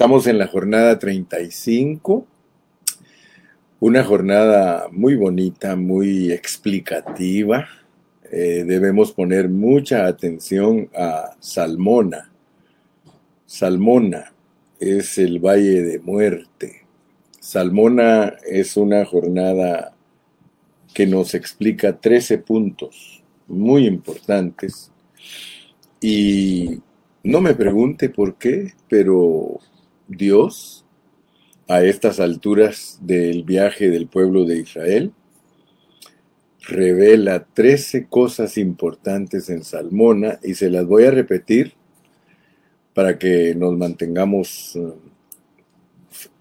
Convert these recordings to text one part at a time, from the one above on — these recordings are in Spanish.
Estamos en la jornada 35, una jornada muy bonita, muy explicativa. Eh, debemos poner mucha atención a Salmona. Salmona es el Valle de Muerte. Salmona es una jornada que nos explica 13 puntos muy importantes y no me pregunte por qué, pero Dios, a estas alturas del viaje del pueblo de Israel, revela 13 cosas importantes en Salmona y se las voy a repetir para que nos mantengamos eh,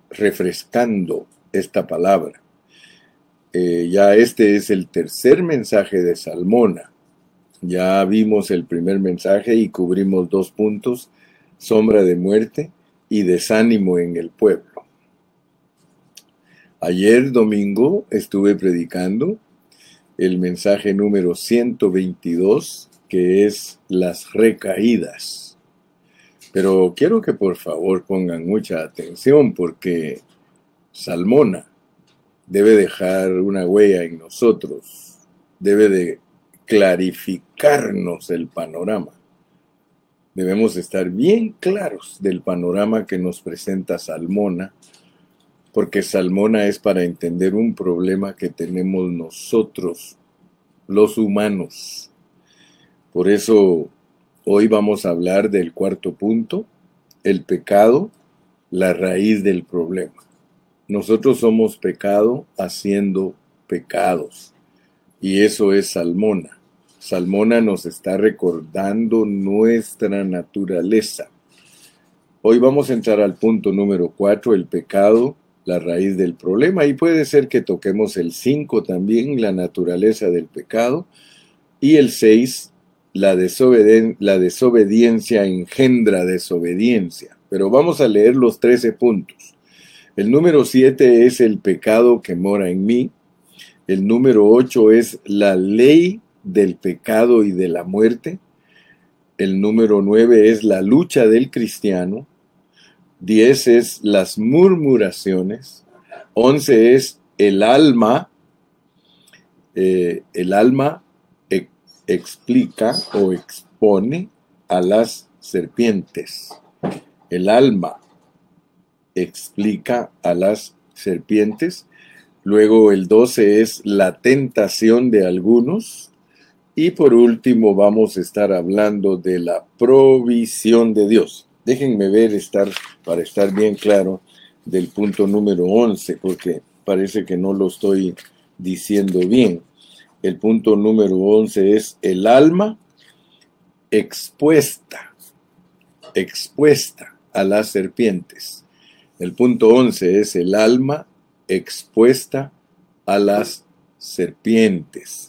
refrescando esta palabra. Eh, ya este es el tercer mensaje de Salmona. Ya vimos el primer mensaje y cubrimos dos puntos, sombra de muerte y desánimo en el pueblo. Ayer domingo estuve predicando el mensaje número 122, que es las recaídas. Pero quiero que por favor pongan mucha atención porque Salmona debe dejar una huella en nosotros, debe de clarificarnos el panorama. Debemos estar bien claros del panorama que nos presenta Salmona, porque Salmona es para entender un problema que tenemos nosotros, los humanos. Por eso hoy vamos a hablar del cuarto punto, el pecado, la raíz del problema. Nosotros somos pecado haciendo pecados, y eso es Salmona. Salmona nos está recordando nuestra naturaleza. Hoy vamos a entrar al punto número 4, el pecado, la raíz del problema. Y puede ser que toquemos el 5 también, la naturaleza del pecado. Y el 6, la, la desobediencia engendra desobediencia. Pero vamos a leer los 13 puntos. El número 7 es el pecado que mora en mí. El número 8 es la ley del pecado y de la muerte. El número nueve es la lucha del cristiano. Diez es las murmuraciones. Once es el alma. Eh, el alma explica o expone a las serpientes. El alma explica a las serpientes. Luego el 12 es la tentación de algunos. Y por último vamos a estar hablando de la provisión de Dios. Déjenme ver estar, para estar bien claro del punto número 11, porque parece que no lo estoy diciendo bien. El punto número 11 es el alma expuesta, expuesta a las serpientes. El punto 11 es el alma expuesta a las serpientes.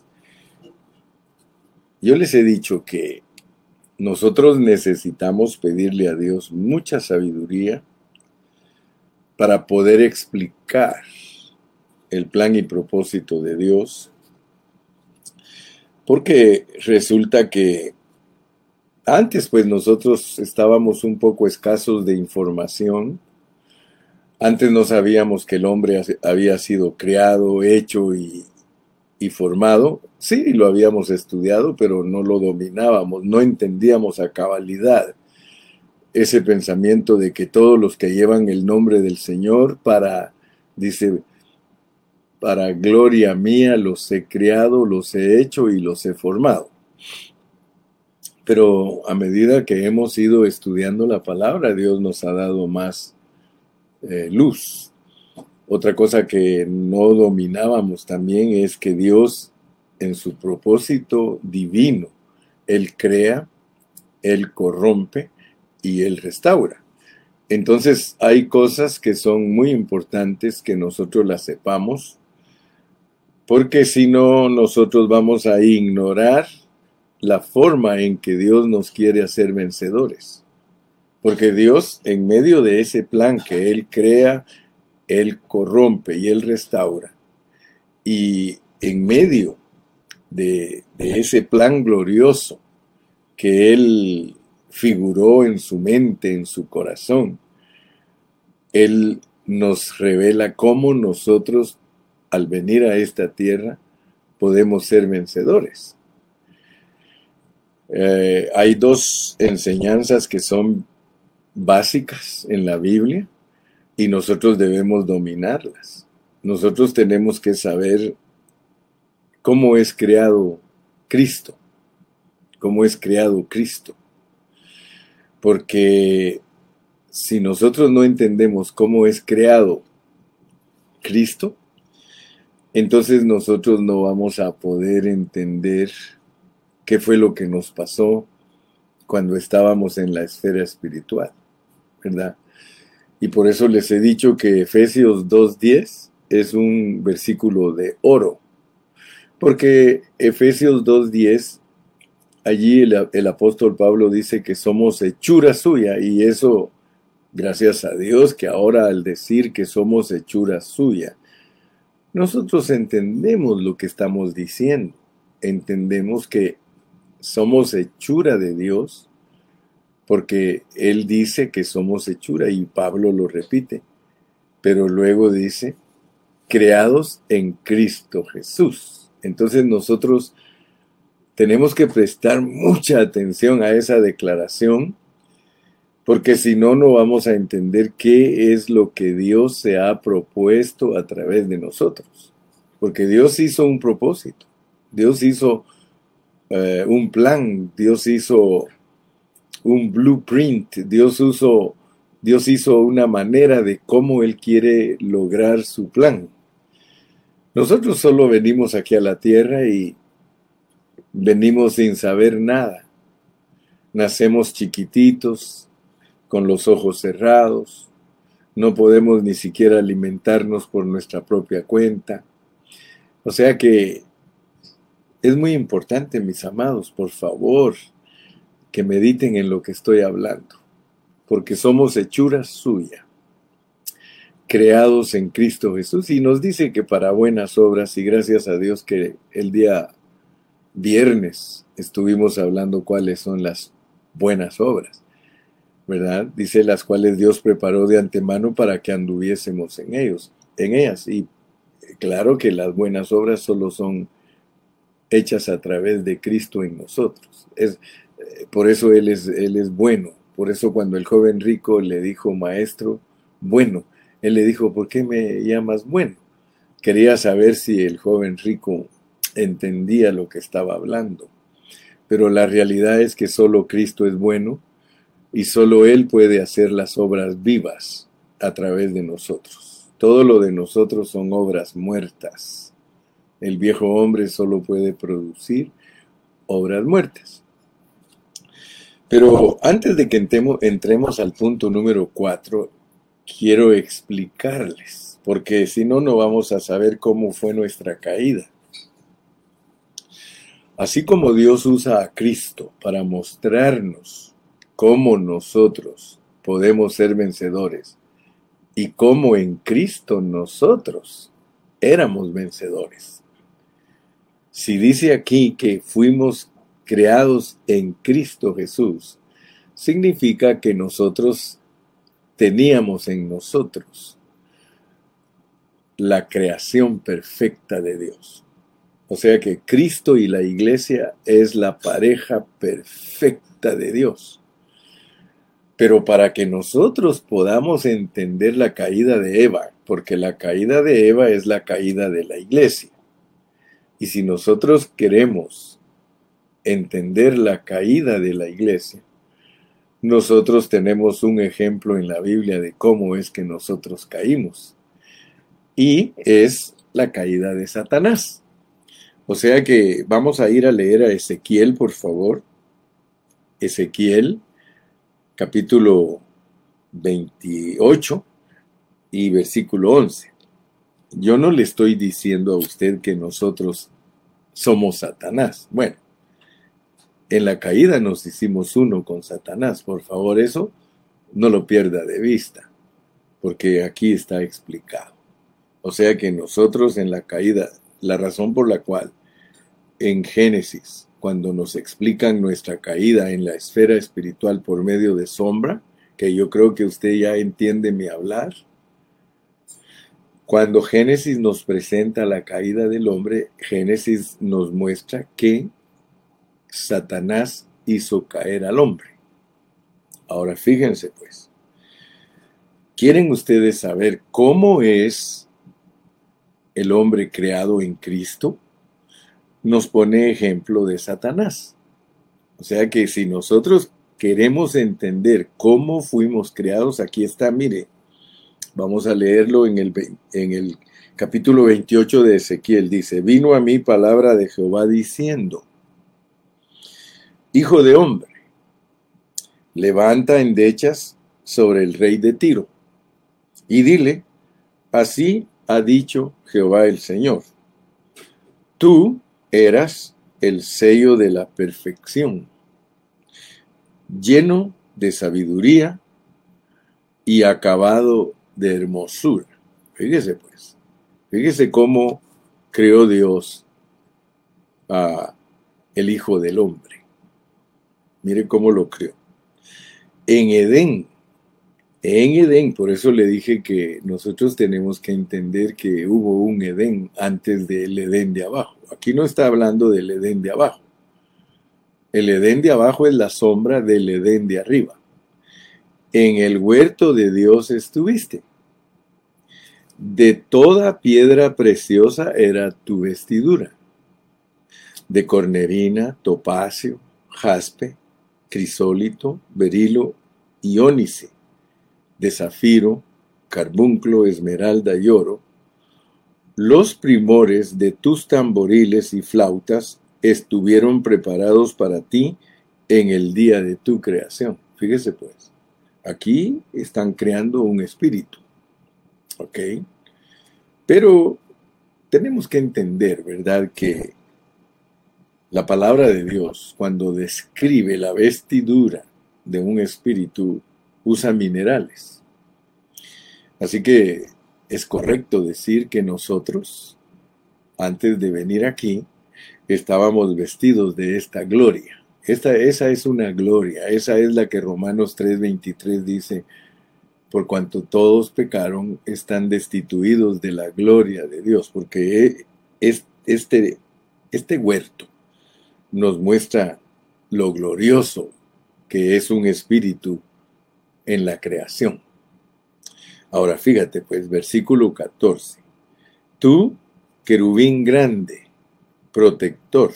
Yo les he dicho que nosotros necesitamos pedirle a Dios mucha sabiduría para poder explicar el plan y propósito de Dios, porque resulta que antes pues nosotros estábamos un poco escasos de información, antes no sabíamos que el hombre había sido creado, hecho y, y formado, sí, lo habíamos estudiado, pero no lo dominábamos, no entendíamos a cabalidad ese pensamiento de que todos los que llevan el nombre del Señor para, dice, para gloria mía los he creado, los he hecho y los he formado. Pero a medida que hemos ido estudiando la palabra, Dios nos ha dado más eh, luz, otra cosa que no dominábamos también es que Dios en su propósito divino, Él crea, Él corrompe y Él restaura. Entonces hay cosas que son muy importantes que nosotros las sepamos, porque si no nosotros vamos a ignorar la forma en que Dios nos quiere hacer vencedores. Porque Dios, en medio de ese plan que Él crea, él corrompe y Él restaura. Y en medio de, ese plan glorioso que Él figuró en su mente, en su corazón, Él nos revela cómo nosotros, al venir a esta tierra, podemos ser vencedores. Eh, hay dos enseñanzas que son básicas en la Biblia y nosotros debemos dominarlas. Nosotros tenemos que saber cómo es creado Cristo, cómo es creado Cristo. Porque si nosotros no entendemos cómo es creado Cristo, entonces nosotros no vamos a poder entender qué fue lo que nos pasó cuando estábamos en la esfera espiritual, ¿verdad? Y por eso les he dicho que Efesios 2.10 es un versículo de oro, porque Efesios 2.10, allí el, el, apóstol Pablo dice que somos hechura suya y eso, gracias a Dios, que ahora al decir que somos hechura suya, nosotros entendemos lo que estamos diciendo, entendemos que somos hechura de Dios, porque Él dice que somos hechura y Pablo lo repite, pero luego dice, creados en Cristo Jesús. Entonces nosotros tenemos que prestar mucha atención a esa declaración, porque si no, no vamos a entender qué es lo que Dios se ha propuesto a través de nosotros. Porque Dios hizo un propósito, Dios hizo eh, un plan, Dios hizo un blueprint, Dios, hizo, Dios hizo una manera de cómo Él quiere lograr su plan. Nosotros solo venimos aquí a la tierra y venimos sin saber nada. Nacemos chiquititos, con los ojos cerrados, no podemos ni siquiera alimentarnos por nuestra propia cuenta. O sea que es muy importante, mis amados, por favor, que mediten en lo que estoy hablando, porque somos hechuras suya, creados en Cristo Jesús, y nos dice que para buenas obras, y gracias a Dios que el día viernes estuvimos hablando cuáles son las buenas obras, ¿verdad? Dice las cuales Dios preparó de antemano para que anduviésemos en ellos, en ellas, y claro que las buenas obras solo son hechas a través de Cristo en nosotros. Es, eh, por eso él es, él es bueno. Por eso cuando el joven rico le dijo, maestro, bueno, él le dijo, ¿por qué me llamas bueno? Quería saber si el joven rico entendía lo que estaba hablando. Pero la realidad es que solo Cristo es bueno y solo Él puede hacer las obras vivas a través de nosotros. Todo lo de nosotros son obras muertas el viejo hombre solo puede producir obras muertas. Pero antes de que entremos, al punto número cuatro, quiero explicarles, porque si no, no vamos a saber cómo fue nuestra caída. Así como Dios usa a Cristo para mostrarnos cómo nosotros podemos ser vencedores y cómo en Cristo nosotros éramos vencedores. Si dice aquí que fuimos creados en Cristo Jesús, significa que nosotros teníamos en nosotros la creación perfecta de Dios. O sea que Cristo y la iglesia es la pareja perfecta de Dios. Pero para que nosotros podamos entender la caída de Eva, porque la caída de Eva es la caída de la iglesia, y si nosotros queremos entender la caída de la iglesia, nosotros tenemos un ejemplo en la Biblia de cómo es que nosotros caímos. Y es la caída de Satanás. O sea que vamos a ir a leer a Ezequiel, por favor. Ezequiel, capítulo 28 y versículo 11. Yo no le estoy diciendo a usted que nosotros somos Satanás. Bueno, en la caída nos hicimos uno con Satanás. Por favor, eso no lo pierda de vista, porque aquí está explicado. O sea que nosotros en la caída, la razón por la cual en Génesis, cuando nos explican nuestra caída en la esfera espiritual por medio de sombra, que yo creo que usted ya entiende mi hablar. Cuando Génesis nos presenta la caída del hombre, Génesis nos muestra que Satanás hizo caer al hombre. Ahora fíjense pues, ¿quieren ustedes saber cómo es el hombre creado en Cristo? Nos pone ejemplo de Satanás. O sea que si nosotros queremos entender cómo fuimos creados, aquí está, mire, Vamos a leerlo en el, en el capítulo 28 de Ezequiel. Dice, vino a mí palabra de Jehová diciendo, Hijo de hombre, levanta endechas sobre el rey de Tiro y dile, así ha dicho Jehová el Señor, tú eras el sello de la perfección, lleno de sabiduría y acabado de hermosura. Fíjese pues, fíjese cómo creó Dios a el Hijo del Hombre. Mire cómo lo creó. En Edén, en Edén, por eso le dije que nosotros tenemos que entender que hubo un Edén antes del Edén de abajo. Aquí no está hablando del Edén de abajo. El Edén de abajo es la sombra del Edén de arriba. En el huerto de Dios estuviste. De toda piedra preciosa era tu vestidura, de cornerina, topacio, jaspe, crisólito, berilo y ónice, de zafiro, carbunclo, esmeralda y oro. Los primores de tus tamboriles y flautas estuvieron preparados para ti en el día de tu creación. Fíjese pues, aquí están creando un espíritu. ¿Ok? Pero tenemos que entender, ¿verdad?, que la palabra de Dios, cuando describe la vestidura de un espíritu, usa minerales. Así que es correcto decir que nosotros, antes de venir aquí, estábamos vestidos de esta gloria. Esta, esa es una gloria, esa es la que Romanos 3:23 dice, por cuanto todos pecaron, están destituidos de la gloria de Dios, porque este, este huerto nos muestra lo glorioso que es un espíritu en la creación. Ahora fíjate pues, versículo 14. Tú, querubín grande, protector,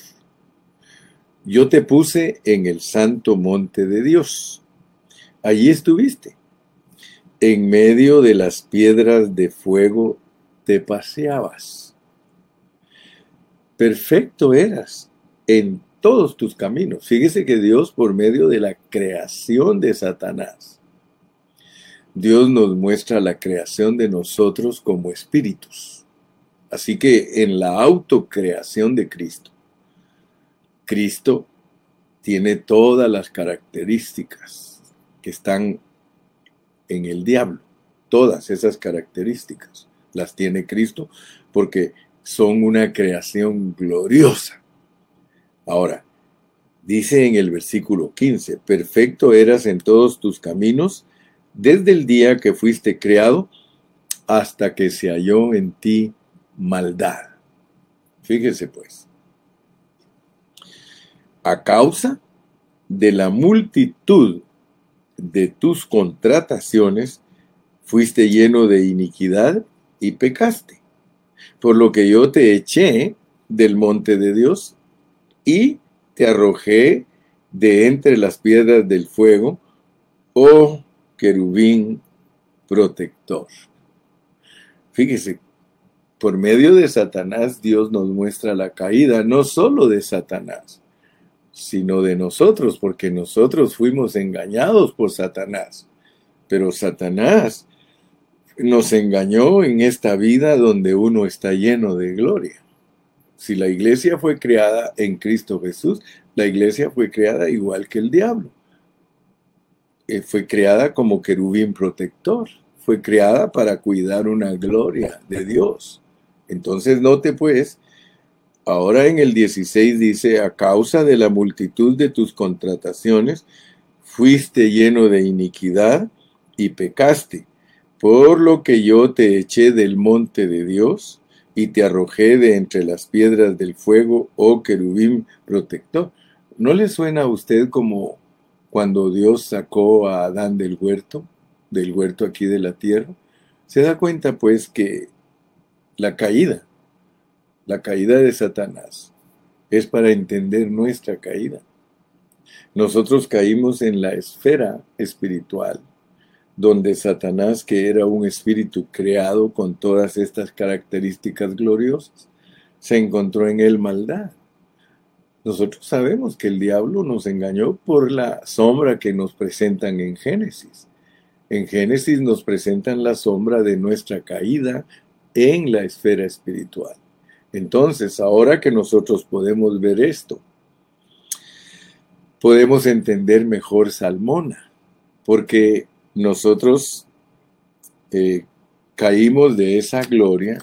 yo te puse en el santo monte de Dios. Allí estuviste en medio de las piedras de fuego te paseabas. Perfecto eras en todos tus caminos. Fíjese que Dios, por medio de la creación de Satanás, Dios nos muestra la creación de nosotros como espíritus. Así que en la autocreación de Cristo, Cristo tiene todas las características que están en el diablo. Todas esas características las tiene Cristo porque son una creación gloriosa. Ahora, dice en el versículo 15, perfecto eras en todos tus caminos desde el día que fuiste creado hasta que se halló en ti maldad. Fíjese pues, a causa de la multitud de tus contrataciones fuiste lleno de iniquidad y pecaste. Por lo que yo te eché del monte de Dios y te arrojé de entre las piedras del fuego, oh querubín protector. Fíjese, por medio de Satanás Dios nos muestra la caída, no solo de Satanás, sino de nosotros, porque nosotros fuimos engañados por Satanás. Pero Satanás nos engañó en esta vida donde uno está lleno de gloria. Si la iglesia fue creada en Cristo Jesús, la iglesia fue creada igual que el diablo. Eh, fue creada como querubín protector, fue creada para cuidar una gloria de Dios. Entonces note pues Ahora en el 16 dice, a causa de la multitud de tus contrataciones, fuiste lleno de iniquidad y pecaste, por lo que yo te eché del monte de Dios y te arrojé de entre las piedras del fuego, oh querubín protector. ¿No le suena a usted como cuando Dios sacó a Adán del huerto, del huerto aquí de la tierra? Se da cuenta pues que la caída, la caída de Satanás, es para entender nuestra caída. Nosotros caímos en la esfera espiritual, donde Satanás, que era un espíritu creado con todas estas características gloriosas, se encontró en él maldad. Nosotros sabemos que el diablo nos engañó por la sombra que nos presentan en Génesis. En Génesis nos presentan la sombra de nuestra caída en la esfera espiritual. Entonces, ahora que nosotros podemos ver esto, podemos entender mejor Salmona, porque nosotros eh, caímos de esa gloria,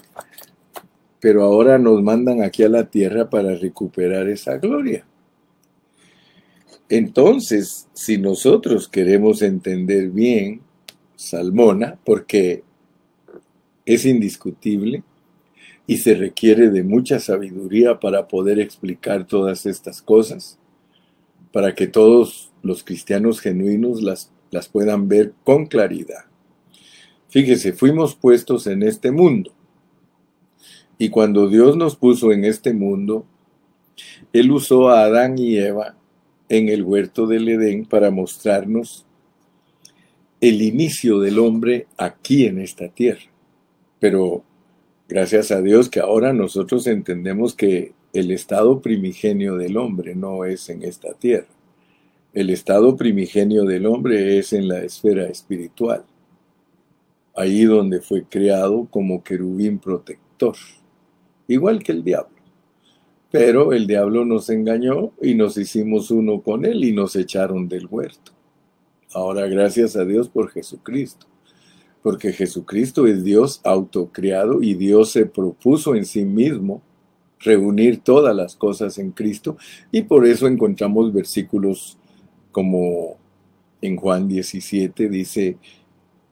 pero ahora nos mandan aquí a la tierra para recuperar esa gloria. Entonces, si nosotros queremos entender bien Salmona, porque es indiscutible y se requiere de mucha sabiduría para poder explicar todas estas cosas, para que todos los cristianos genuinos las, las puedan ver con claridad. Fíjese, fuimos puestos en este mundo. Y cuando Dios nos puso en este mundo, Él usó a Adán y Eva en el huerto del Edén para mostrarnos el inicio del hombre aquí en esta tierra. Pero gracias a Dios que ahora nosotros entendemos que el estado primigenio del hombre no es en esta tierra. El estado primigenio del hombre es en la esfera espiritual, ahí donde fue creado como querubín protector, igual que el diablo. Pero el diablo nos engañó y nos hicimos uno con él y nos echaron del huerto. Ahora gracias a Dios por Jesucristo, porque Jesucristo es Dios autocriado y Dios se propuso en sí mismo reunir todas las cosas en Cristo y por eso encontramos versículos como en Juan 17 dice,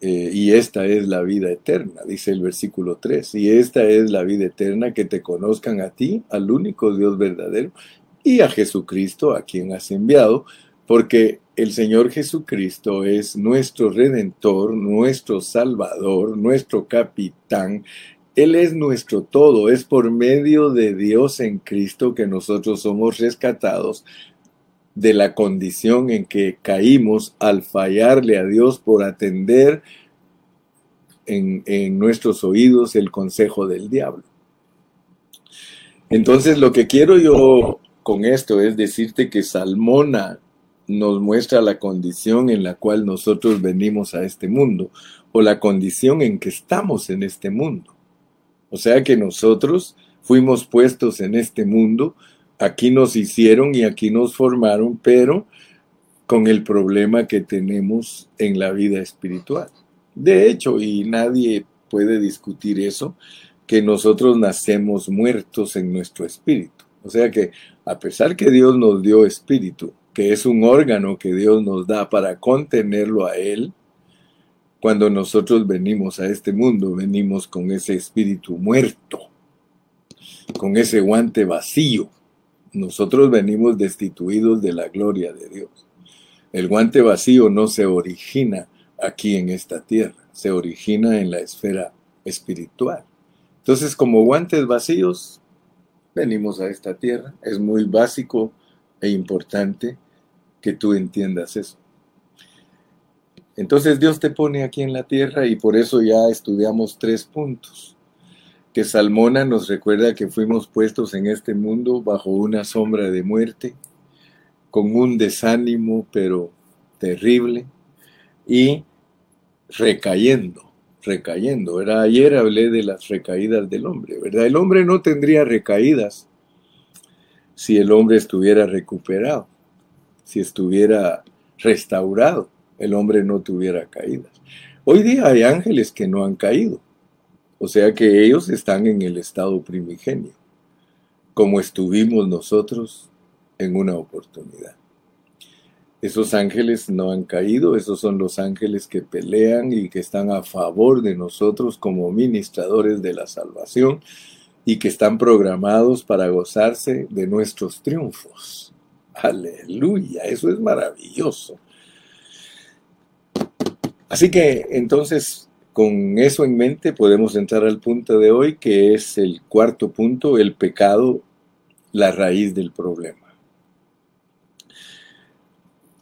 eh, y esta es la vida eterna, dice el versículo 3, y esta es la vida eterna, que te conozcan a ti, al único Dios verdadero, y a Jesucristo, a quien has enviado, porque el Señor Jesucristo es nuestro redentor, nuestro salvador, nuestro capitán. Él es nuestro todo, es por medio de Dios en Cristo que nosotros somos rescatados de la condición en que caímos al fallarle a Dios por atender en, en, nuestros oídos el consejo del diablo. Entonces lo que quiero yo con esto es decirte que Salmona nos muestra la condición en la cual nosotros venimos a este mundo o la condición en que estamos en este mundo. O sea que nosotros fuimos puestos en este mundo, aquí nos hicieron y aquí nos formaron, pero con el problema que tenemos en la vida espiritual. De hecho, y nadie puede discutir eso, que nosotros nacemos muertos en nuestro espíritu. O sea que a pesar que Dios nos dio espíritu, que es un órgano que Dios nos da para contenerlo a Él, cuando nosotros venimos a este mundo, venimos con ese espíritu muerto, con ese guante vacío. Nosotros venimos destituidos de la gloria de Dios. El guante vacío no se origina aquí en esta tierra, se origina en la esfera espiritual. Entonces, como guantes vacíos, venimos a esta tierra. Es muy básico e importante que tú entiendas eso. Entonces Dios te pone aquí en la tierra y por eso ya estudiamos tres puntos. Que Salmona nos recuerda que fuimos puestos en este mundo bajo una sombra de muerte, con un desánimo pero terrible y recayendo, recayendo. Era, ayer hablé de las recaídas del hombre, ¿verdad? El hombre no tendría recaídas si el hombre estuviera recuperado, si estuviera restaurado, el hombre no tuviera caídas. Hoy día hay ángeles que no han caído, o sea que ellos están en el estado primigenio, como estuvimos nosotros en una oportunidad. Esos ángeles no han caído, esos son los ángeles que pelean y que están a favor de nosotros como ministradores de la salvación y que están programados para gozarse de nuestros triunfos. Aleluya, eso es maravilloso. Así que entonces, con eso en mente, podemos entrar al punto de hoy, que es el cuarto punto, el pecado, la raíz del problema.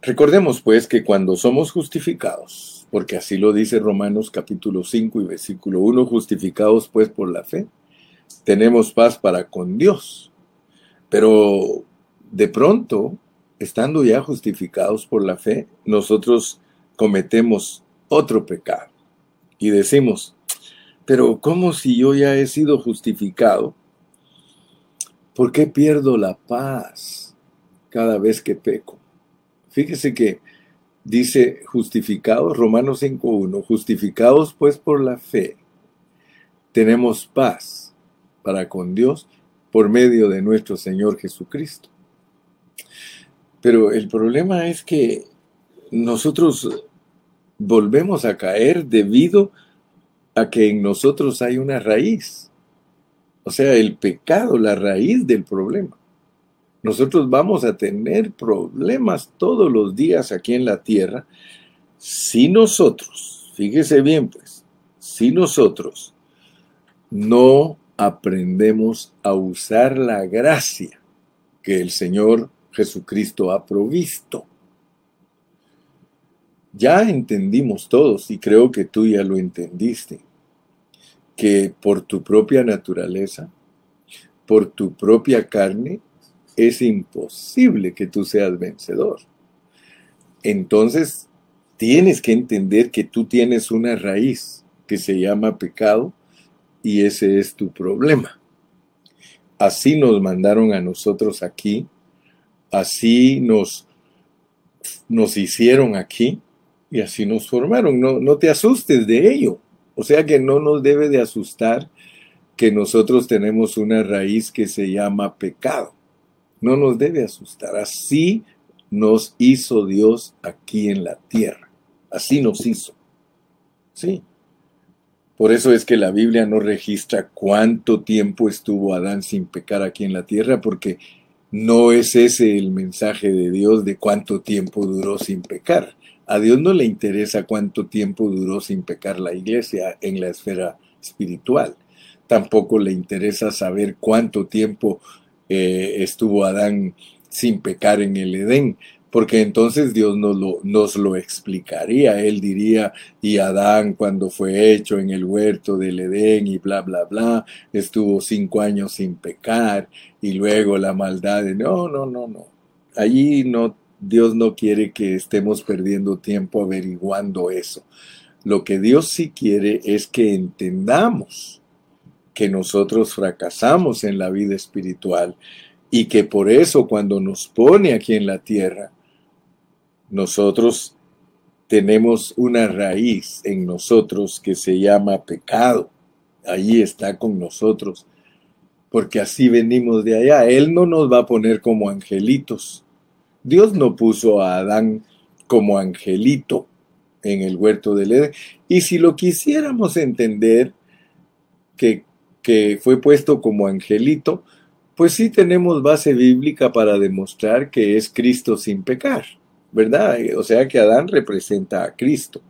Recordemos pues que cuando somos justificados, porque así lo dice Romanos capítulo 5 y versículo 1, justificados pues por la fe, tenemos paz para con Dios. Pero de pronto, estando ya justificados por la fe, nosotros cometemos otro pecado y decimos, pero ¿cómo si yo ya he sido justificado? ¿Por qué pierdo la paz cada vez que peco? Fíjese que dice justificados, Romanos 5.1, justificados pues por la fe, tenemos paz para con Dios por medio de nuestro Señor Jesucristo. Pero el problema es que nosotros volvemos a caer debido a que en nosotros hay una raíz. O sea, el pecado, la raíz del problema. Nosotros vamos a tener problemas todos los días aquí en la tierra si nosotros, fíjese bien pues, si nosotros no aprendemos a usar la gracia que el Señor Jesucristo ha provisto. Ya entendimos todos, y creo que tú ya lo entendiste, que por tu propia naturaleza, por tu propia carne, es imposible que tú seas vencedor. Entonces, tienes que entender que tú tienes una raíz que se llama pecado y ese es tu problema. Así nos mandaron a nosotros aquí, así nos, nos hicieron aquí y así nos formaron. No, no te asustes de ello. O sea que no nos debe de asustar que nosotros tenemos una raíz que se llama pecado no nos debe asustar. Así nos hizo Dios aquí en la tierra. Así nos hizo. Sí. Por eso es que la Biblia no registra cuánto tiempo estuvo Adán sin pecar aquí en la tierra, porque no es ese el mensaje de Dios de cuánto tiempo duró sin pecar. A Dios no le interesa cuánto tiempo duró sin pecar la iglesia en la esfera espiritual. Tampoco le interesa saber cuánto tiempo eh, estuvo Adán sin pecar en el Edén, porque entonces Dios nos lo, nos lo explicaría. Él diría, y Adán cuando fue hecho en el huerto del Edén y bla, bla, bla, estuvo cinco años sin pecar y luego la maldad. No, no, no, no. Allí no, Dios no quiere que estemos perdiendo tiempo averiguando eso. Lo que Dios sí quiere es que entendamos que nosotros fracasamos en la vida espiritual y que por eso cuando nos pone aquí en la tierra, nosotros tenemos una raíz en nosotros que se llama pecado. Allí está con nosotros, porque así venimos de allá. Él no nos va a poner como angelitos. Dios no puso a Adán como angelito en el huerto del Edén. Y si lo quisiéramos entender, que que fue puesto como angelito, pues sí tenemos base bíblica para demostrar que es Cristo sin pecar, ¿verdad? O sea que Adán representa a Cristo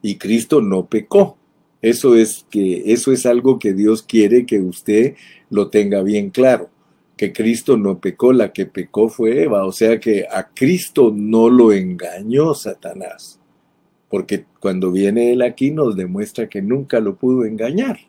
y Cristo no pecó. Eso es que eso es algo que Dios quiere que usted lo tenga bien claro, que Cristo no pecó, la que pecó fue Eva, o sea que a Cristo no lo engañó Satanás. Porque cuando viene él aquí nos demuestra que nunca lo pudo engañar.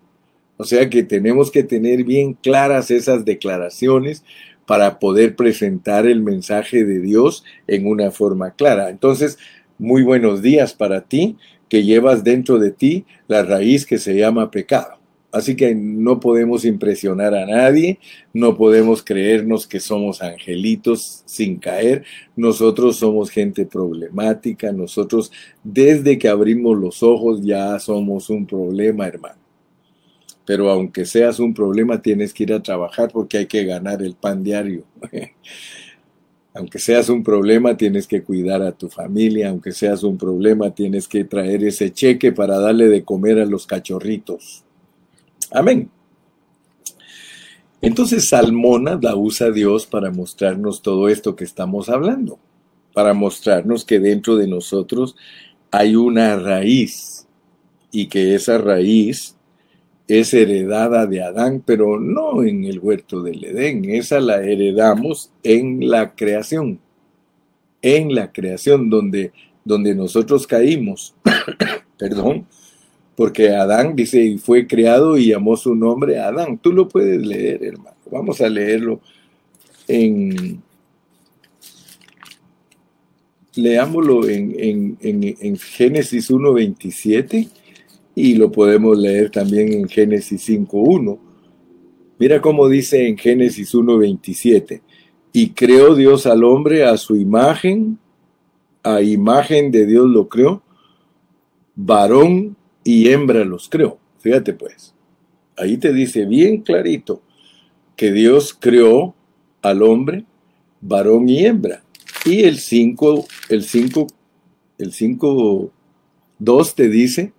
O sea que tenemos que tener bien claras esas declaraciones para poder presentar el mensaje de Dios en una forma clara. Entonces, muy buenos días para ti, que llevas dentro de ti la raíz que se llama pecado. Así que no podemos impresionar a nadie, no podemos creernos que somos angelitos sin caer, nosotros somos gente problemática, nosotros desde que abrimos los ojos ya somos un problema, hermano pero aunque seas un problema tienes que ir a trabajar porque hay que ganar el pan diario. Aunque seas un problema, tienes que cuidar a tu familia, aunque seas un problema, tienes que traer ese cheque para darle de comer a los cachorritos. Amén. Entonces Salmona la usa Dios para mostrarnos todo esto que estamos hablando, para mostrarnos que dentro de nosotros hay una raíz y que esa raíz es heredada de Adán, pero no en el huerto del Edén, esa la heredamos en la creación, en la creación donde, donde nosotros caímos, perdón, porque Adán dice, y fue creado y llamó su nombre Adán. Tú lo puedes leer, hermano. Vamos a leerlo en... Leámoslo en, en, en, en Génesis 1.27 y lo podemos leer también en Génesis 5.1. Mira cómo dice en Génesis 1.27. Y creó Dios al hombre a su imagen, a imagen de Dios lo creó, varón y hembra los creó. Fíjate pues, ahí te dice bien clarito que Dios creó al hombre, varón y hembra. Y el 5, el 5, el 5, 2 te dice,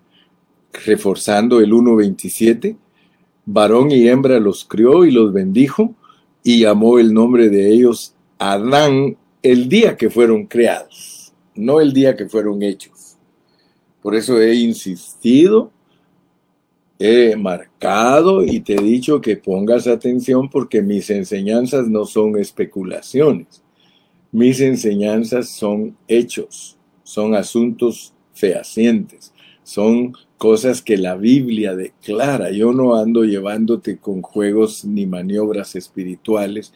reforzando el 1.27, varón y hembra los crió y los bendijo y llamó el nombre de ellos Adán el día que fueron creados, no el día que fueron hechos. Por eso he insistido, he marcado y te he dicho que pongas atención porque mis enseñanzas no son especulaciones. Mis enseñanzas son hechos, son asuntos fehacientes, son cosas que la Biblia declara. Yo no ando llevándote con juegos ni maniobras espirituales,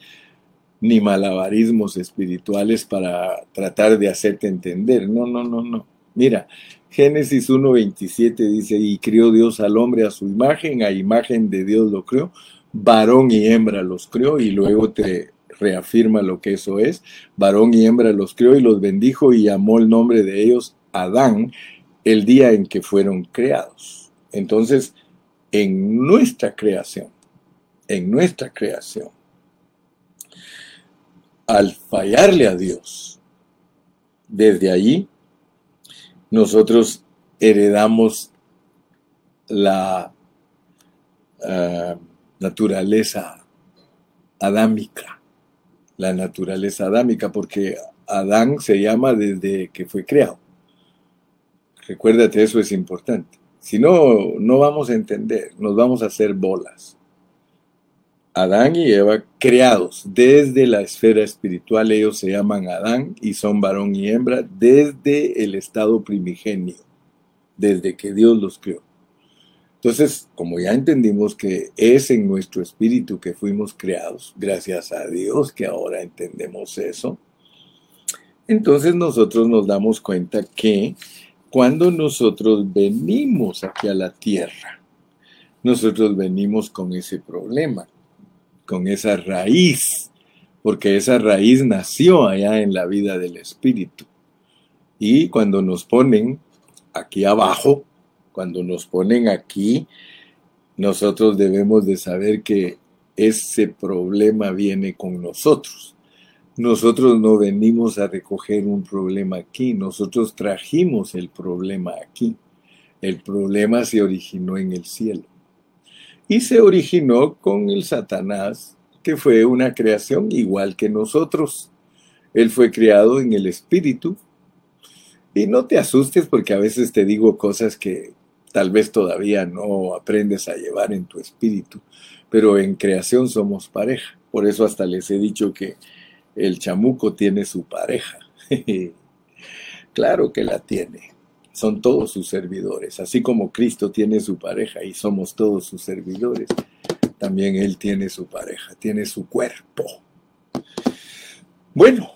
ni malabarismos espirituales para tratar de hacerte entender. No, no, no, no. Mira, Génesis 1.27 dice, y crió Dios al hombre a su imagen, a imagen de Dios lo creó, varón y hembra los creó, y luego te reafirma lo que eso es, varón y hembra los creó y los bendijo y llamó el nombre de ellos Adán el día en que fueron creados. Entonces, en nuestra creación, en nuestra creación, al fallarle a Dios, desde allí nosotros heredamos la ah, naturaleza adámica, la naturaleza adámica, porque Adán se llama desde que fue creado. Recuérdate, eso es importante. Si no, no vamos a entender, nos vamos a hacer bolas. Adán y Eva creados desde la esfera espiritual, ellos se llaman Adán y son varón y hembra desde el estado primigenio, desde que Dios los creó. Entonces, como ya entendimos que es en nuestro espíritu que fuimos creados, gracias a Dios que ahora entendemos eso, entonces nosotros nos damos cuenta que cuando nosotros venimos aquí a la tierra, nosotros venimos con ese problema con esa raíz, porque esa raíz nació allá en la vida del Espíritu. Y cuando nos ponen aquí abajo, cuando nos ponen aquí, nosotros debemos de saber que ese problema viene con nosotros. Nosotros no venimos a recoger un problema aquí, nosotros trajimos el problema aquí. El problema se originó en el cielo y se originó con el Satanás, que fue una creación igual que nosotros. Él fue creado en el espíritu. Y no te asustes porque a veces te digo cosas que tal vez todavía no aprendes a llevar en tu espíritu, pero en creación somos pareja. Por eso hasta les he dicho que el chamuco tiene su pareja. claro que la tiene son todos sus servidores. Así como Cristo tiene su pareja y somos todos sus servidores, también Él tiene su pareja, tiene su cuerpo. Bueno,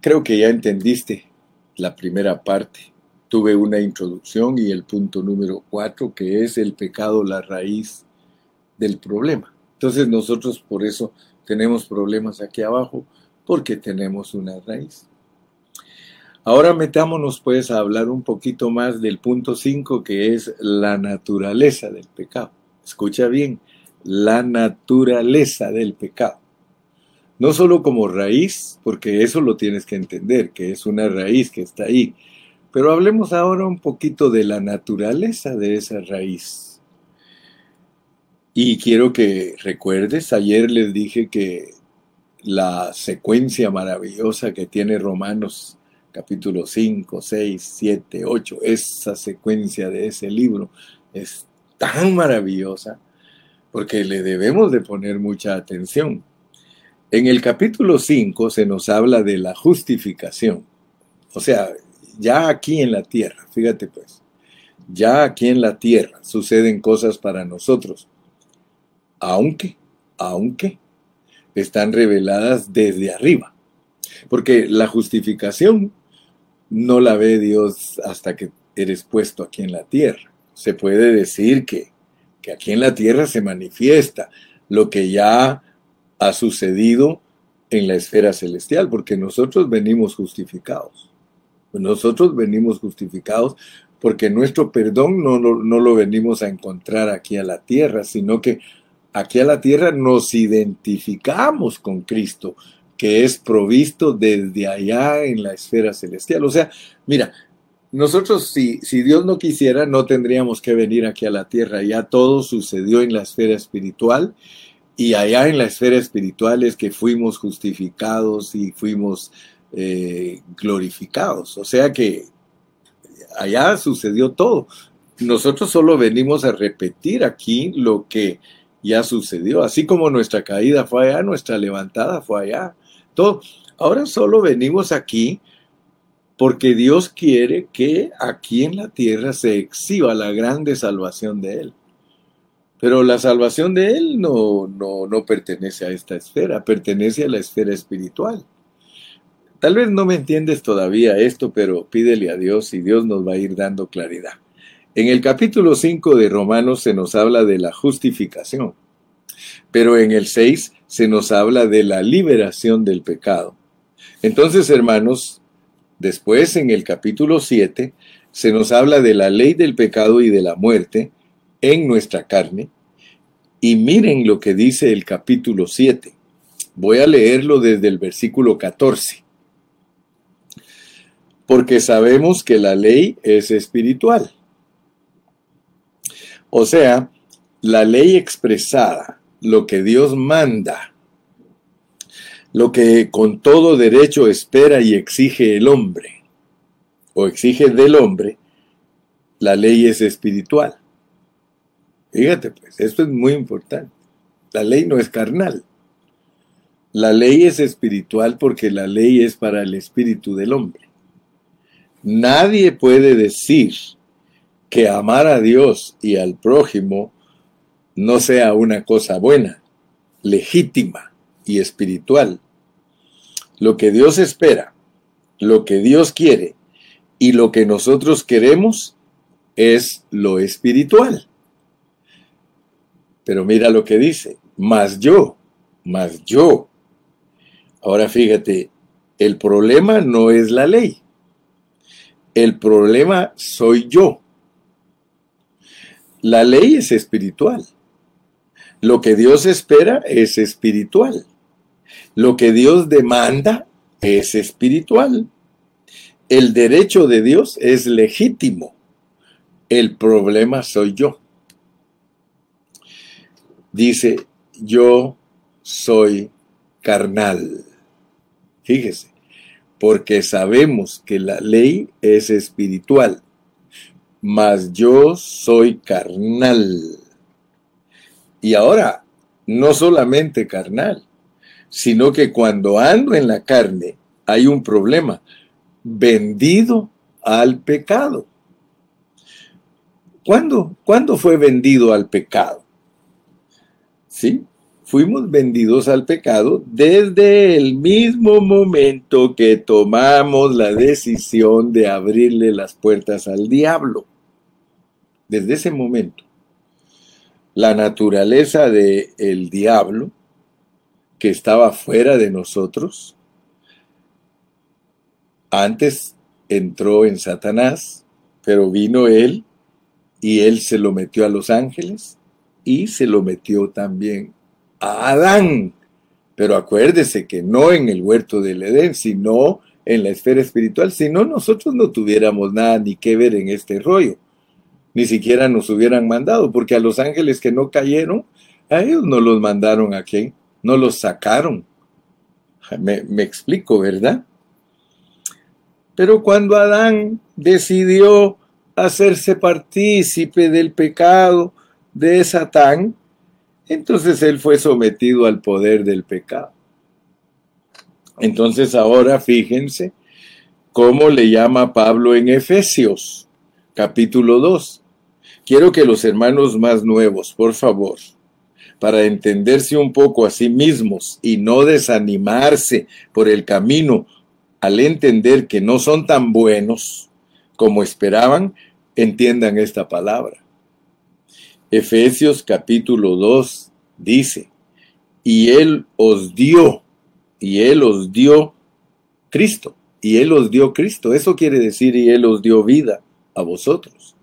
creo que ya entendiste la primera parte. Tuve una introducción y el punto número cuatro, que es el pecado, la raíz del problema. Entonces nosotros por eso tenemos problemas aquí abajo, porque tenemos una raíz. Ahora metámonos pues a hablar un poquito más del punto 5 que es la naturaleza del pecado. Escucha bien, la naturaleza del pecado. no solo como raíz, porque eso lo tienes que entender, que es una raíz que está ahí, pero hablemos ahora un poquito de la naturaleza de esa raíz. Y quiero que recuerdes, ayer les dije que la secuencia maravillosa que tiene Romanos capítulo 5, 6, 7, 8, esa secuencia de ese libro es tan maravillosa porque le debemos de poner mucha atención. En el capítulo 5 se nos habla de la justificación. O sea, ya aquí en la tierra, fíjate pues, ya aquí en la tierra suceden cosas para nosotros, aunque, aunque están reveladas desde arriba. Porque la justificación no la ve Dios hasta que eres puesto aquí en la tierra. Se puede decir que, que aquí en la tierra se manifiesta lo que ya ha sucedido en la esfera celestial, porque nosotros venimos justificados. Nosotros venimos justificados porque nuestro perdón no, no, lo venimos a encontrar aquí a la tierra, sino que aquí a la tierra nos identificamos con Cristo, que es provisto desde allá en la esfera celestial. O sea, mira, nosotros si, si Dios no quisiera, no tendríamos que venir aquí a la tierra. Ya todo sucedió en la esfera espiritual y allá en la esfera espiritual es que fuimos justificados y fuimos eh, glorificados. O sea que allá sucedió todo. Nosotros solo venimos a repetir aquí lo que ya sucedió. Así como nuestra caída fue allá, nuestra levantada fue allá. Todo. Ahora solo venimos aquí porque Dios quiere que aquí en la tierra se exhiba la grande salvación de Él. Pero la salvación de Él no, no, no pertenece a esta esfera, pertenece a la esfera espiritual. Tal vez no me entiendes todavía esto, pero pídele a Dios y Dios nos va a ir dando claridad. En el capítulo 5 de Romanos se nos habla de la justificación, pero en el 6 se nos habla de la liberación del pecado. Entonces, hermanos, después en el capítulo 7 se nos habla de la ley del pecado y de la muerte, en nuestra carne. Y miren lo que dice el capítulo 7. Voy a leerlo desde el versículo 14. Porque sabemos que la ley es espiritual. O sea, la ley expresada, lo que Dios manda, lo que con todo derecho espera y exige el hombre, o exige del hombre, la ley es espiritual. Fíjate, pues, esto es muy importante. La ley no es carnal. La ley es espiritual porque la ley es para el espíritu del hombre. Nadie puede decir que amar a Dios y al prójimo no sea una cosa buena, legítima y espiritual. Lo que Dios espera, lo que Dios quiere y lo que nosotros queremos es lo espiritual. Pero mira lo que dice, más yo, más yo. Ahora fíjate, el problema no es la ley. El problema soy yo. La ley es espiritual. Lo que Dios espera es espiritual. Lo que Dios demanda es espiritual. El derecho de Dios es legítimo. El problema soy yo dice, yo soy carnal. Fíjese, porque sabemos que la ley es espiritual, mas yo soy carnal. Y ahora, no solamente carnal, sino que cuando ando en la carne hay un problema, vendido al pecado. ¿Cuándo, ¿Cuándo fue vendido al pecado? ¿sí? Fuimos vendidos al pecado desde el mismo momento que tomamos la decisión de abrirle las puertas al diablo. Desde ese momento. La naturaleza del el diablo, que estaba fuera de nosotros, antes entró en Satanás, pero vino él y él se lo metió a los ángeles y se lo metió también a Adán, Pero acuérdese que no en el huerto del Edén, sino en la esfera espiritual, si no nosotros no tuviéramos nada ni que ver en este rollo, ni siquiera nos hubieran mandado, porque a los ángeles que no cayeron, a ellos no los mandaron a quién, no los sacaron. Me, me explico, ¿verdad? Pero cuando Adán decidió hacerse partícipe del pecado de Satán, entonces él fue sometido al poder del pecado. Entonces ahora fíjense cómo le llama Pablo en Efesios, capítulo 2. Quiero que los hermanos más nuevos, por favor, para entenderse un poco a sí mismos y no desanimarse por el camino al entender que no son tan buenos como esperaban, entiendan esta palabra. Efesios capítulo 2 dice, y Él os dio, y Él os dio Cristo, y Él os dio Cristo. Eso quiere decir, y Él os dio vida a vosotros.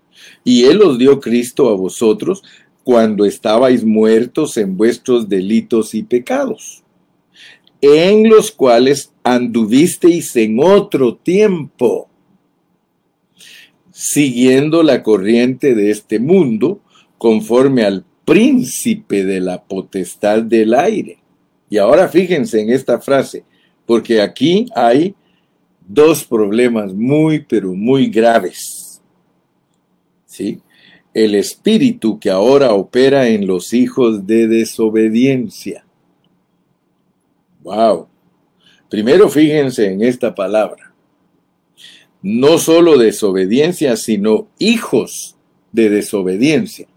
Y Él os dio Cristo a vosotros cuando estabais muertos en vuestros delitos y pecados, en los cuales anduvisteis en otro tiempo, siguiendo la corriente de este mundo, conforme al príncipe de la potestad del aire. Y ahora fíjense en esta frase, porque aquí hay dos problemas muy, pero muy graves. El espíritu que ahora opera en los hijos de desobediencia. Wow. Primero fíjense en esta palabra. No solo desobediencia, sino hijos de desobediencia.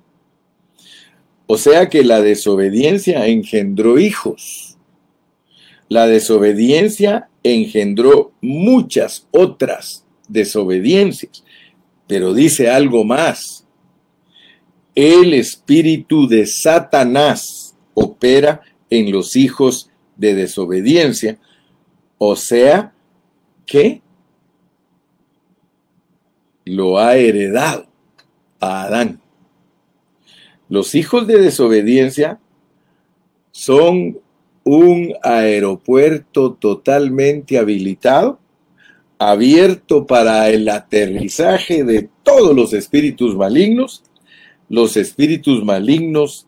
O sea que la desobediencia engendró hijos. La desobediencia engendró muchas otras desobediencias. Pero dice algo más. El espíritu de Satanás opera en los hijos de desobediencia. O sea que lo ha heredado a Adán. Los hijos de desobediencia son un aeropuerto totalmente habilitado, abierto para el aterrizaje de todos los espíritus malignos. Los espíritus malignos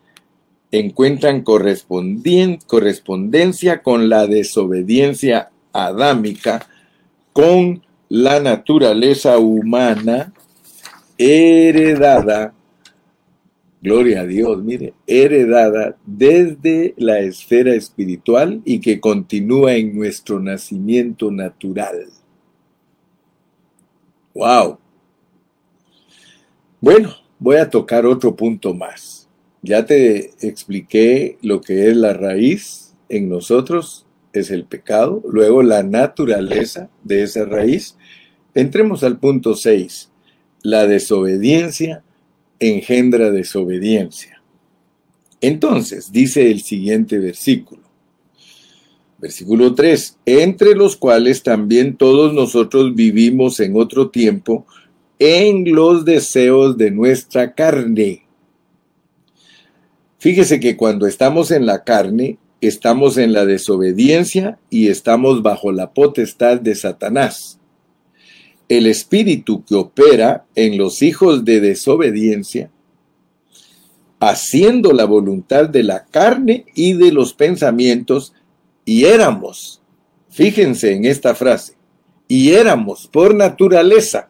encuentran correspondencia con la desobediencia adámica, con la naturaleza humana heredada gloria a Dios, mire, heredada desde la esfera espiritual y que continúa en nuestro nacimiento natural. ¡Wow! Bueno, voy a tocar otro punto más. Ya te expliqué lo que es la raíz en nosotros, es el pecado, luego la naturaleza de esa raíz. Entremos al punto 6, la desobediencia engendra desobediencia. Entonces, dice el siguiente versículo. Versículo 3, entre los cuales también todos nosotros vivimos en otro tiempo en los deseos de nuestra carne. Fíjese que cuando estamos en la carne, estamos en la desobediencia y estamos bajo la potestad de Satanás el espíritu que opera en los hijos de desobediencia, haciendo la voluntad de la carne y de los pensamientos, y éramos, fíjense en esta frase, y éramos por naturaleza,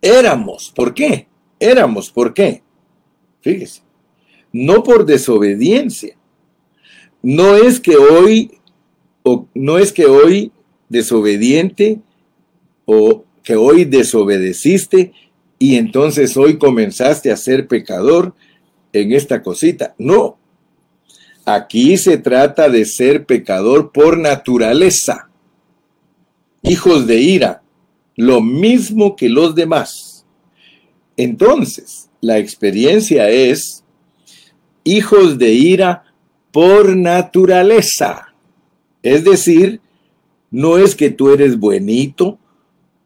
éramos, ¿por qué? Éramos, ¿por qué? Fíjese, no por desobediencia, no es que hoy, o no es que hoy desobediente o que hoy desobedeciste y entonces hoy comenzaste a ser pecador en esta cosita. No, aquí se trata de ser pecador por naturaleza, hijos de ira, lo mismo que los demás. Entonces, la experiencia es hijos de ira por naturaleza. Es decir, no es que tú eres buenito,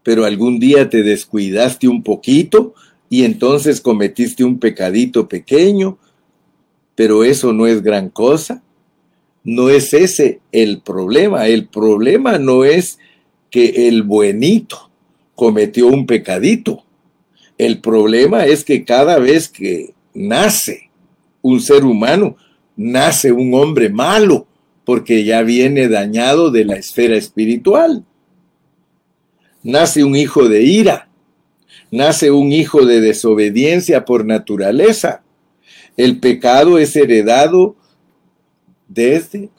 pero algún día te descuidaste un poquito y entonces cometiste un pecadito pequeño, pero eso no es gran cosa. no es ese el problema. El problema no es que el buenito cometió un pecadito. El problema es que cada vez que nace un ser humano, nace un hombre malo, porque ya viene dañado de la esfera espiritual. Nace un hijo de ira, nace un hijo de desobediencia por naturaleza. El pecado es heredado desde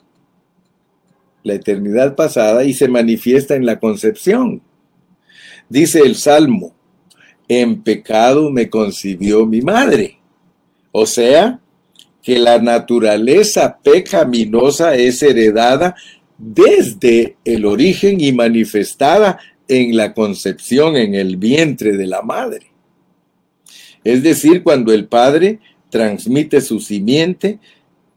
la eternidad pasada y se manifiesta en la concepción. Dice el Salmo, en pecado me concibió mi madre. O sea, que la naturaleza pecaminosa es heredada desde el origen y manifestada en la concepción en el vientre de la madre. Es decir, cuando el padre transmite su simiente,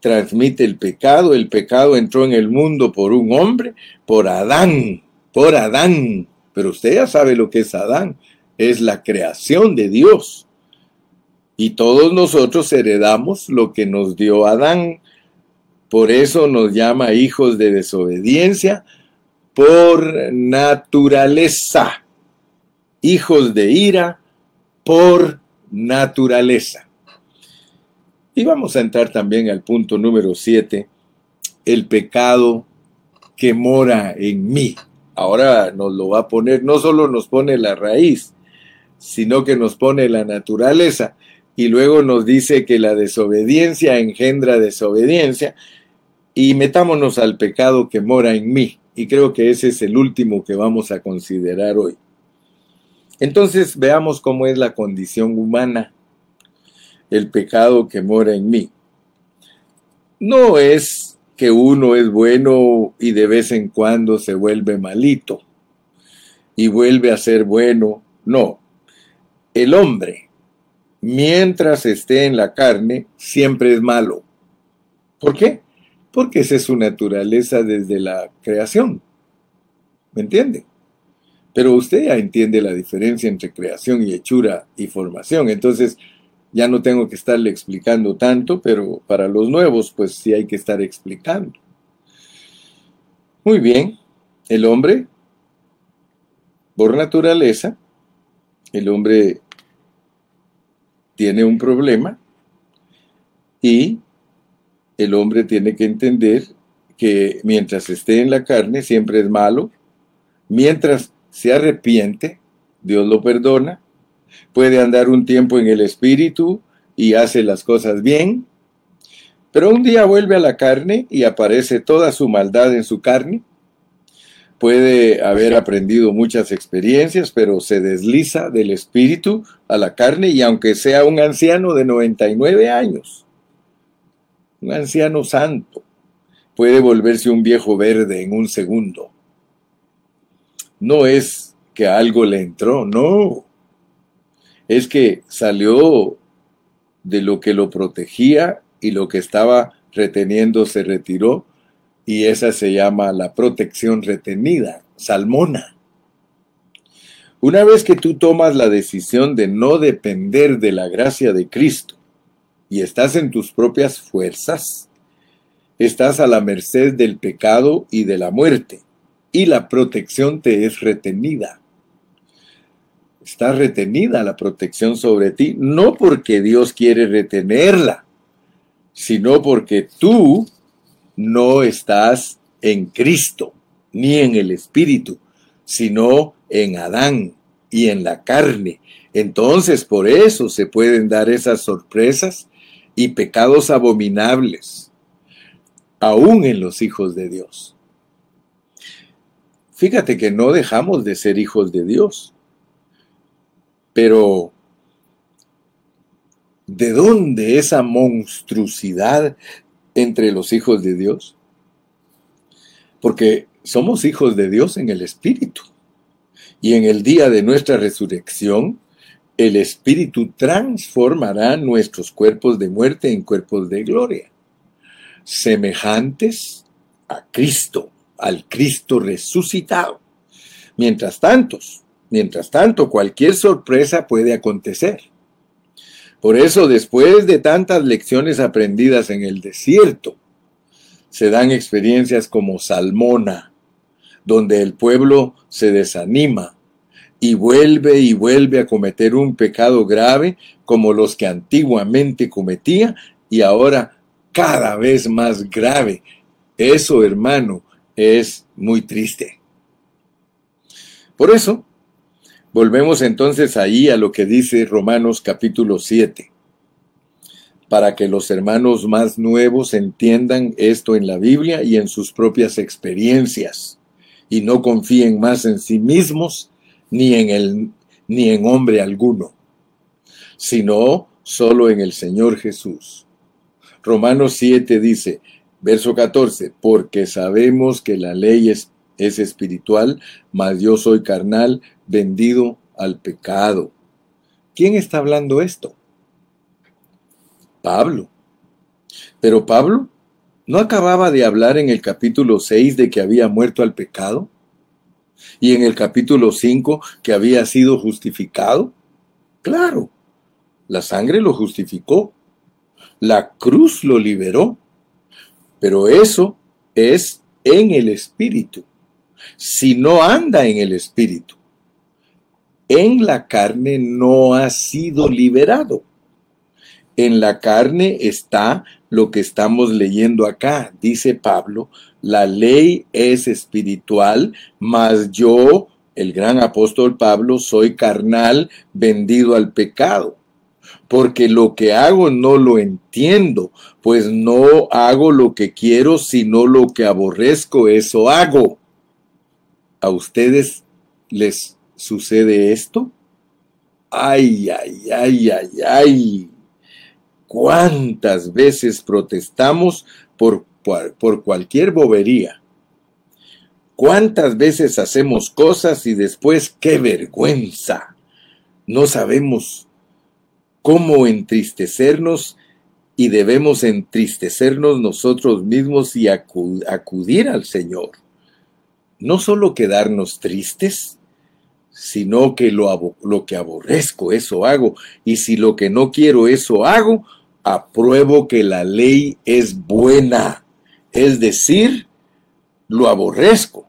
transmite el pecado, el pecado entró en el mundo por un hombre, por Adán, por Adán. Pero usted ya sabe lo que es Adán, es la creación de Dios. Y todos nosotros heredamos lo que nos dio Adán. Por eso nos llama hijos de desobediencia por naturaleza. Hijos de ira por naturaleza. Y vamos a entrar también al punto número 7, el pecado que mora en mí. Ahora nos lo va a poner, no solo nos pone la raíz, sino que nos pone la naturaleza y luego nos dice que la desobediencia engendra desobediencia y metámonos al pecado que mora en mí. Y creo que ese es el último que vamos a considerar hoy. Entonces veamos cómo es la condición humana el pecado que mora en mí. No es que uno es bueno y de vez en cuando se vuelve malito y vuelve a ser bueno. No. El hombre, mientras esté en la carne, siempre es malo. ¿Por qué? Porque esa es su naturaleza desde la creación. ¿Me entiende? Pero usted ya entiende la diferencia entre creación y hechura y formación. Entonces, ya no tengo que estarle explicando tanto, pero para los nuevos, pues sí hay que estar explicando. Muy bien, el hombre, por naturaleza, el hombre tiene un problema y el hombre tiene que entender que mientras esté en la carne siempre es malo, mientras se arrepiente, Dios lo perdona, puede andar un tiempo en el espíritu y hace las cosas bien, pero un día vuelve a la carne y aparece toda su maldad en su carne. Puede haber aprendido muchas experiencias, pero se desliza del espíritu a la carne y aunque sea un anciano de 99 años, un anciano santo, puede volverse un viejo verde en un segundo. No es que algo le entró, no es que salió de lo que lo protegía y lo que estaba reteniendo se retiró y esa se llama la protección retenida, salmona. Una vez que tú tomas la decisión de no depender de la gracia de Cristo y estás en tus propias fuerzas, estás a la merced del pecado y de la muerte, y la protección te es retenida está retenida la protección sobre ti, no porque Dios quiere retenerla, sino porque tú no estás en Cristo, ni en el Espíritu, sino en Adán y en la carne. Entonces, por eso se pueden dar esas sorpresas y pecados abominables, aún en los hijos de Dios. Fíjate que no dejamos de ser hijos de Dios. Pero, ¿de dónde esa monstruosidad entre los hijos de Dios? Porque somos hijos de Dios en el Espíritu. Y en el día de nuestra resurrección, el Espíritu transformará nuestros cuerpos de muerte en cuerpos de gloria, semejantes a Cristo, al Cristo resucitado. Mientras tanto, Mientras tanto, cualquier sorpresa puede acontecer. Por eso, después de tantas lecciones aprendidas en el desierto, se dan experiencias como Salmona, donde el pueblo se desanima y vuelve y vuelve a cometer un pecado grave como los que antiguamente cometía y ahora cada vez más grave. Eso, hermano, es muy triste. Por eso, volvemos entonces ahí a lo que dice Romanos capítulo 7, para que los hermanos más nuevos entiendan esto en la Biblia y en sus propias experiencias, y no confíen más en sí mismos ni en, el, ni en hombre alguno, sino solo en el Señor Jesús. Romanos 7 dice, verso 14, porque sabemos que la ley es, es espiritual, mas yo soy carnal, vendido al pecado. ¿Quién está hablando esto? Pablo. Pero Pablo no acababa de hablar en el capítulo 6 de que había muerto al pecado y en el capítulo 5 que había sido justificado. Claro, la sangre lo justificó, la cruz lo liberó, pero eso es en el espíritu. Si no anda en el espíritu, en la carne no ha sido liberado. En la carne está lo que estamos leyendo acá. Dice Pablo, la ley es espiritual, mas yo, el gran apóstol Pablo, soy carnal, vendido al pecado. Porque lo que hago no lo entiendo, pues no hago lo que quiero, sino lo que aborrezco, eso hago. ¿A ustedes les sucede esto? Ay, ay, ay, ay, ay. ¿Cuántas veces protestamos por, por, cualquier bobería? ¿Cuántas veces hacemos cosas y después qué vergüenza? No sabemos cómo entristecernos y debemos entristecernos nosotros mismos y acudir al Señor. No solo quedarnos tristes, sino que lo, lo, que aborrezco, eso hago, y si lo que no quiero, eso hago, apruebo que la ley es buena, es decir, lo aborrezco.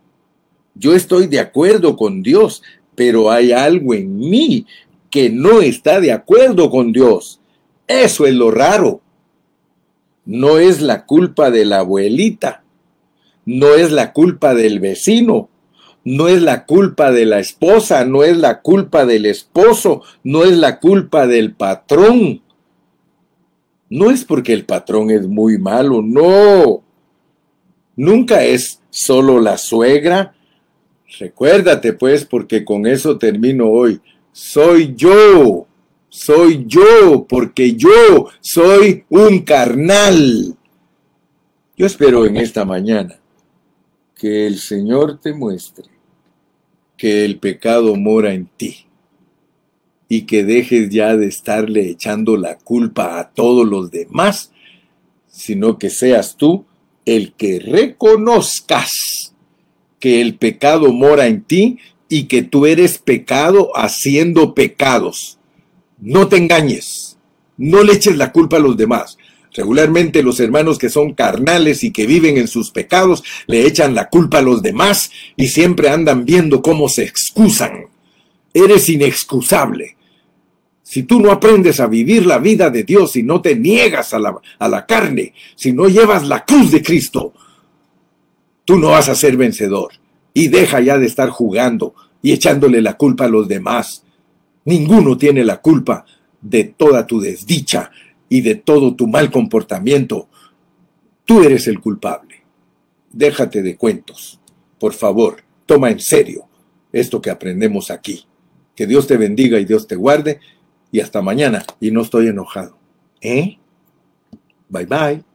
Yo estoy de acuerdo con Dios, pero hay algo en mí que no está de acuerdo con Dios. Eso es lo raro. No es la culpa de la abuelita, no es la culpa del vecino, no es la culpa de la esposa, no es la culpa del esposo, no es la culpa del patrón. No es porque el patrón es muy malo, no. Nunca es solo la suegra. Recuérdate pues, porque con eso termino hoy. Soy yo, soy yo, porque yo soy un carnal. Yo espero en esta mañana que el Señor te muestre que el pecado mora en ti y que dejes ya de estarle echando la culpa a todos los demás, sino que seas tú el que reconozcas que el pecado mora en ti y que tú eres pecado haciendo pecados. No te engañes, no le eches la culpa a los demás. Regularmente los hermanos que son carnales y que viven en sus pecados le echan la culpa a los demás y siempre andan viendo cómo se excusan. Eres inexcusable. Si tú no aprendes a vivir la vida de Dios y no te niegas a la, a la carne, si no llevas la cruz de Cristo, tú no vas a ser vencedor. Y deja ya de estar jugando y echándole la culpa a los demás. Ninguno tiene la culpa de toda tu desdicha y de todo tu mal comportamiento. Tú eres el culpable. Déjate de cuentos. Por favor, toma en serio esto que aprendemos aquí. Que Dios te bendiga y Dios te guarde y hasta mañana. Y no estoy enojado. ¿Eh? Bye bye.